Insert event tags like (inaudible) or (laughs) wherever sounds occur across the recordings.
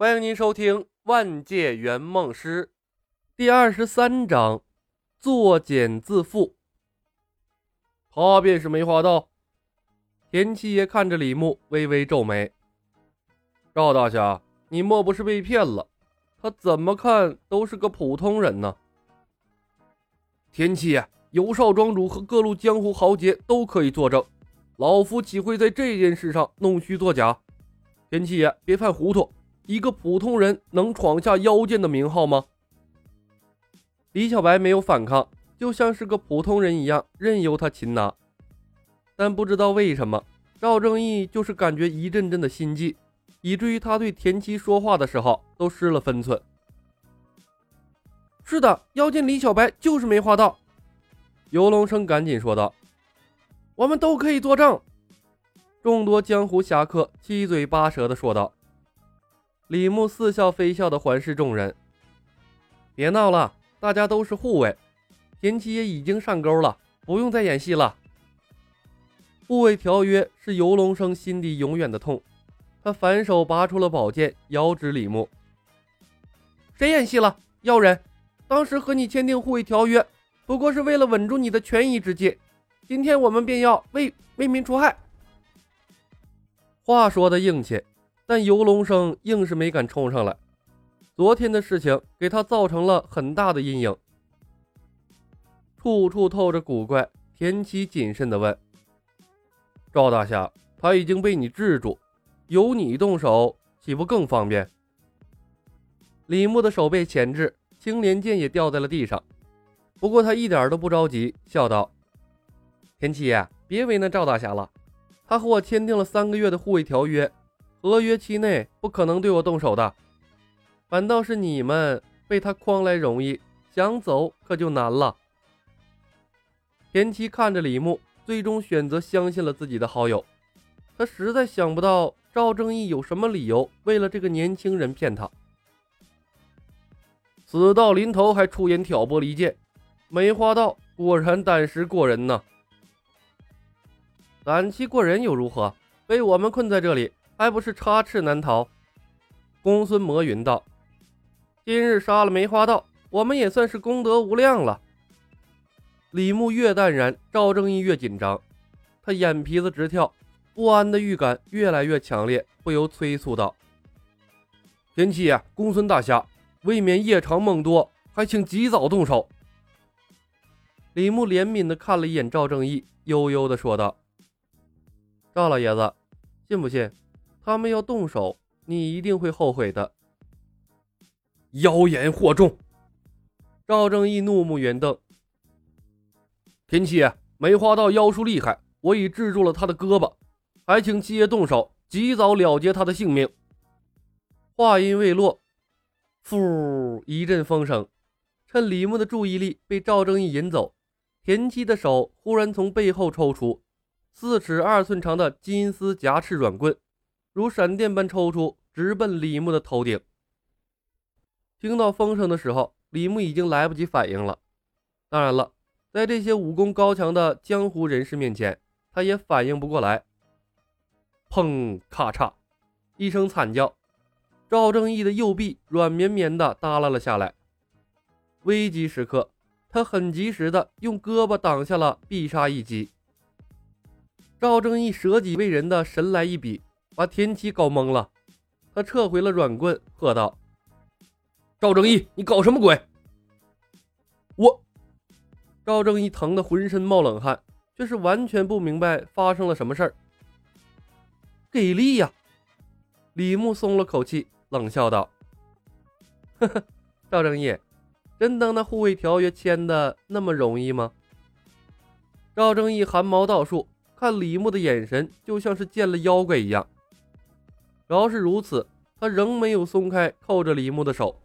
欢迎您收听《万界圆梦师》第二十三章：作茧自缚。他便是梅花道。田七爷看着李牧，微微皱眉：“赵大侠，你莫不是被骗了？他怎么看都是个普通人呢？”田七爷，尤少庄主和各路江湖豪杰都可以作证，老夫岂会在这件事上弄虚作假？田七爷，别犯糊涂。一个普通人能闯下妖剑的名号吗？李小白没有反抗，就像是个普通人一样，任由他擒拿。但不知道为什么，赵正义就是感觉一阵阵的心悸，以至于他对田七说话的时候都失了分寸。是的，妖剑李小白就是没花道。游龙生赶紧说道：“我们都可以作证。”众多江湖侠客七嘴八舌的说道。李牧似笑非笑的环视众人，别闹了，大家都是护卫。田七爷已经上钩了，不用再演戏了。护卫条约是游龙生心底永远的痛，他反手拔出了宝剑，遥指李牧：“谁演戏了？妖人！当时和你签订护卫条约，不过是为了稳住你的权宜之计。今天我们便要为为民除害。”话说的硬气。但游龙生硬是没敢冲上来。昨天的事情给他造成了很大的阴影，处处透着古怪。田七谨慎地问：“赵大侠，他已经被你制住，由你动手岂不更方便？”李牧的手被钳制，青莲剑也掉在了地上。不过他一点都不着急，笑道：“田七，别为难赵大侠了，他和我签订了三个月的护卫条约。”合约期内不可能对我动手的，反倒是你们被他诓来容易，想走可就难了。田七看着李牧，最终选择相信了自己的好友。他实在想不到赵正义有什么理由为了这个年轻人骗他。死到临头还出言挑拨离间，梅花道果然胆识过人呐！胆气过人又如何？被我们困在这里。还不是插翅难逃。公孙魔云道：“今日杀了梅花道，我们也算是功德无量了。”李牧越淡然，赵正义越紧张，他眼皮子直跳，不安的预感越来越强烈，不由催促道：“天七爷，公孙大侠，未免夜长梦多，还请及早动手。”李牧怜悯的看了一眼赵正义，悠悠的说道：“赵老爷子，信不信？”他们要动手，你一定会后悔的。妖言惑众！赵正义怒目圆瞪。田七，梅花道妖术厉害，我已制住了他的胳膊，还请七爷动手，及早了结他的性命。话音未落，呼一阵风声，趁李牧的注意力被赵正义引走，田七的手忽然从背后抽出四尺二寸长的金丝夹翅软棍。如闪电般抽出，直奔李牧的头顶。听到风声的时候，李牧已经来不及反应了。当然了，在这些武功高强的江湖人士面前，他也反应不过来。砰！咔嚓！一声惨叫，赵正义的右臂软绵绵的耷拉了下来。危急时刻，他很及时的用胳膊挡下了必杀一击。赵正义舍己为人的神来一笔。把田七搞懵了，他撤回了软棍，喝道：“赵正义，你搞什么鬼？”我，赵正义疼得浑身冒冷汗，却是完全不明白发生了什么事儿。给力呀！李牧松了口气，冷笑道：“ (laughs) 呵呵，赵正义，真当那护卫条约签的那么容易吗？”赵正义汗毛倒竖，看李牧的眼神就像是见了妖怪一样。饶是如此，他仍没有松开扣着李牧的手。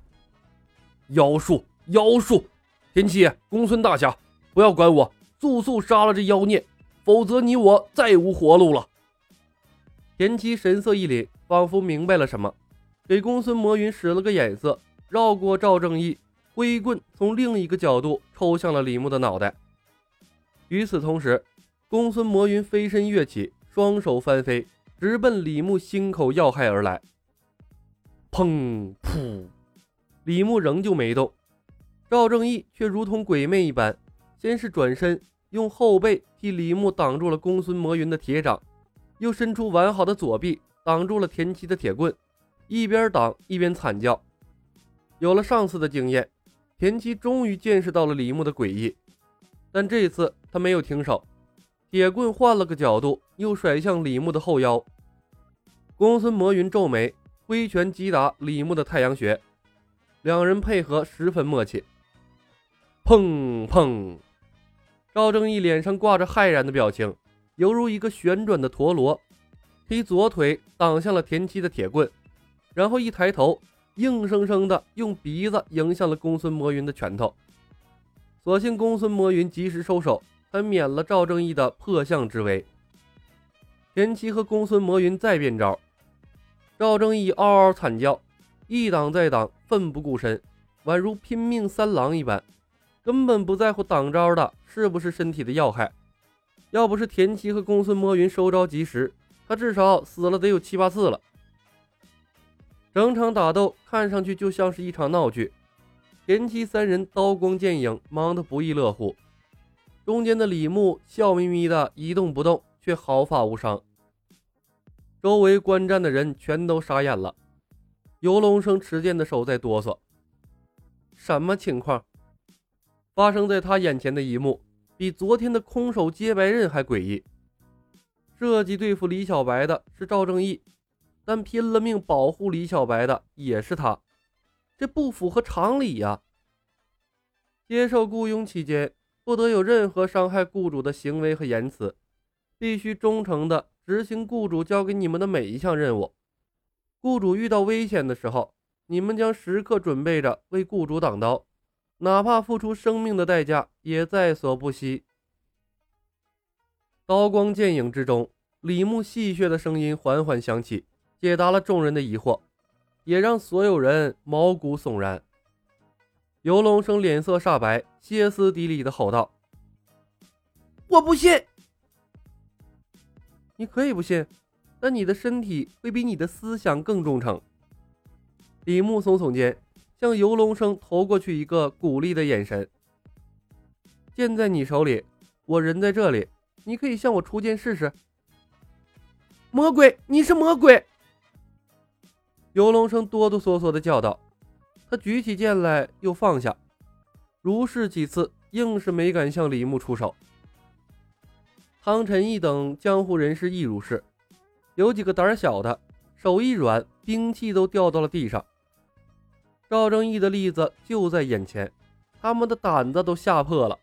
妖术，妖术！田七，公孙大侠，不要管我，速速杀了这妖孽，否则你我再无活路了。田七神色一凛，仿佛明白了什么，给公孙魔云使了个眼色，绕过赵正义，挥棍从另一个角度抽向了李牧的脑袋。与此同时，公孙魔云飞身跃起，双手翻飞。直奔李牧心口要害而来，砰！噗，李牧仍旧没动，赵正义却如同鬼魅一般，先是转身用后背替李牧挡住了公孙魔云的铁掌，又伸出完好的左臂挡住了田七的铁棍，一边挡一边惨叫。有了上次的经验，田七终于见识到了李牧的诡异，但这一次他没有停手，铁棍换了个角度，又甩向李牧的后腰。公孙魔云皱眉。挥拳击打李牧的太阳穴，两人配合十分默契。砰砰！赵正义脸上挂着骇然的表情，犹如一个旋转的陀螺，踢左腿挡向了田七的铁棍，然后一抬头，硬生生的用鼻子迎向了公孙魔云的拳头。所幸公孙魔云及时收手，才免了赵正义的破相之危。田七和公孙魔云再变招。赵正义嗷嗷惨叫，一挡再挡，奋不顾身，宛如拼命三郎一般，根本不在乎挡招的是不是身体的要害。要不是田七和公孙魔云收招及时，他至少死了得有七八次了。整场打斗看上去就像是一场闹剧，田七三人刀光剑影，忙得不亦乐乎。中间的李牧笑眯眯的一动不动，却毫发无伤。周围观战的人全都傻眼了，游龙生持剑的手在哆嗦。什么情况？发生在他眼前的一幕，比昨天的空手接白刃还诡异。设计对付李小白的是赵正义，但拼了命保护李小白的也是他，这不符合常理呀！接受雇佣期间，不得有任何伤害雇主的行为和言辞，必须忠诚的。执行雇主交给你们的每一项任务，雇主遇到危险的时候，你们将时刻准备着为雇主挡刀，哪怕付出生命的代价也在所不惜。刀光剑影之中，李牧戏谑的声音缓缓响起，解答了众人的疑惑，也让所有人毛骨悚然。游龙生脸色煞白，歇斯底里的吼道：“我不信！”你可以不信，但你的身体会比你的思想更忠诚。李牧耸耸肩，向游龙生投过去一个鼓励的眼神。剑在你手里，我人在这里，你可以向我出剑试试。魔鬼，你是魔鬼！游龙生哆哆嗦嗦的叫道。他举起剑来，又放下，如是几次，硬是没敢向李牧出手。汤臣义等江湖人士亦如是，有几个胆小的，手一软，兵器都掉到了地上。赵正义的例子就在眼前，他们的胆子都吓破了。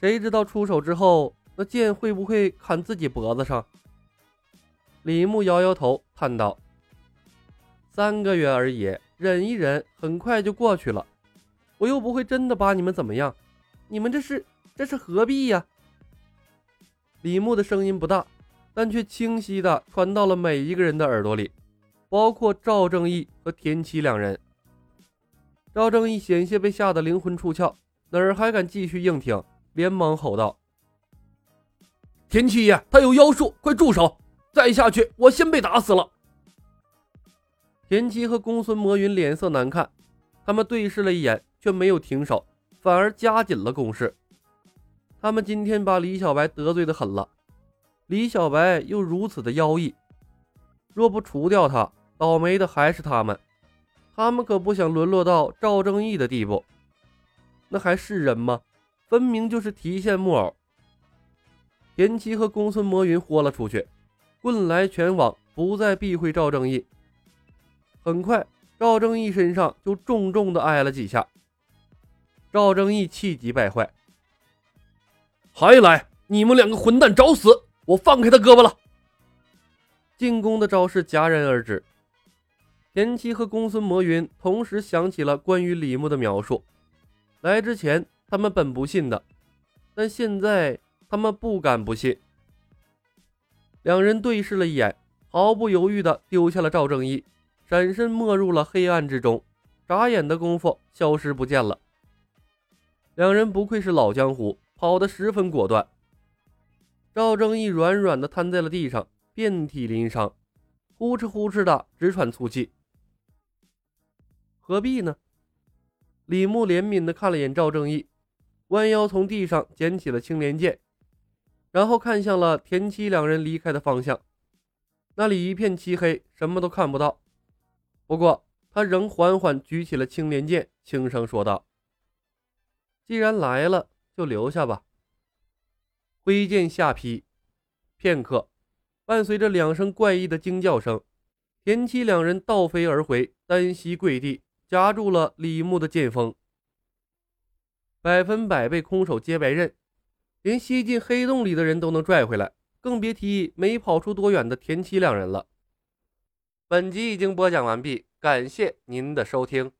谁知道出手之后，那剑会不会砍自己脖子上？李牧摇摇头，叹道：“三个月而已，忍一忍，很快就过去了。我又不会真的把你们怎么样，你们这是这是何必呀？”李牧的声音不大，但却清晰的传到了每一个人的耳朵里，包括赵正义和田七两人。赵正义险些被吓得灵魂出窍，哪儿还敢继续硬挺，连忙吼道：“田七爷，他有妖术，快住手！再下去，我先被打死了。”田七和公孙魔云脸色难看，他们对视了一眼，却没有停手，反而加紧了攻势。他们今天把李小白得罪的狠了，李小白又如此的妖异，若不除掉他，倒霉的还是他们。他们可不想沦落到赵正义的地步，那还是人吗？分明就是提线木偶。田七和公孙魔云豁了出去，棍来拳往，不再避讳赵正义。很快，赵正义身上就重重的挨了几下。赵正义气急败坏。还来！你们两个混蛋，找死！我放开他胳膊了。进攻的招式戛然而止。田七和公孙魔云同时想起了关于李牧的描述。来之前，他们本不信的，但现在他们不敢不信。两人对视了一眼，毫不犹豫地丢下了赵正义，闪身没入了黑暗之中，眨眼的功夫消失不见了。两人不愧是老江湖。跑得十分果断，赵正义软软的瘫在了地上，遍体鳞伤，呼哧呼哧的直喘粗气。何必呢？李牧怜悯的看了眼赵正义，弯腰从地上捡起了青莲剑，然后看向了田七两人离开的方向。那里一片漆黑，什么都看不到。不过他仍缓缓举起了青莲剑，轻声说道：“既然来了，就留下吧。”挥剑下劈，片刻，伴随着两声怪异的惊叫声，田七两人倒飞而回，单膝跪地。夹住了李牧的剑锋，百分百被空手接白刃，连吸进黑洞里的人都能拽回来，更别提没跑出多远的田七两人了。本集已经播讲完毕，感谢您的收听。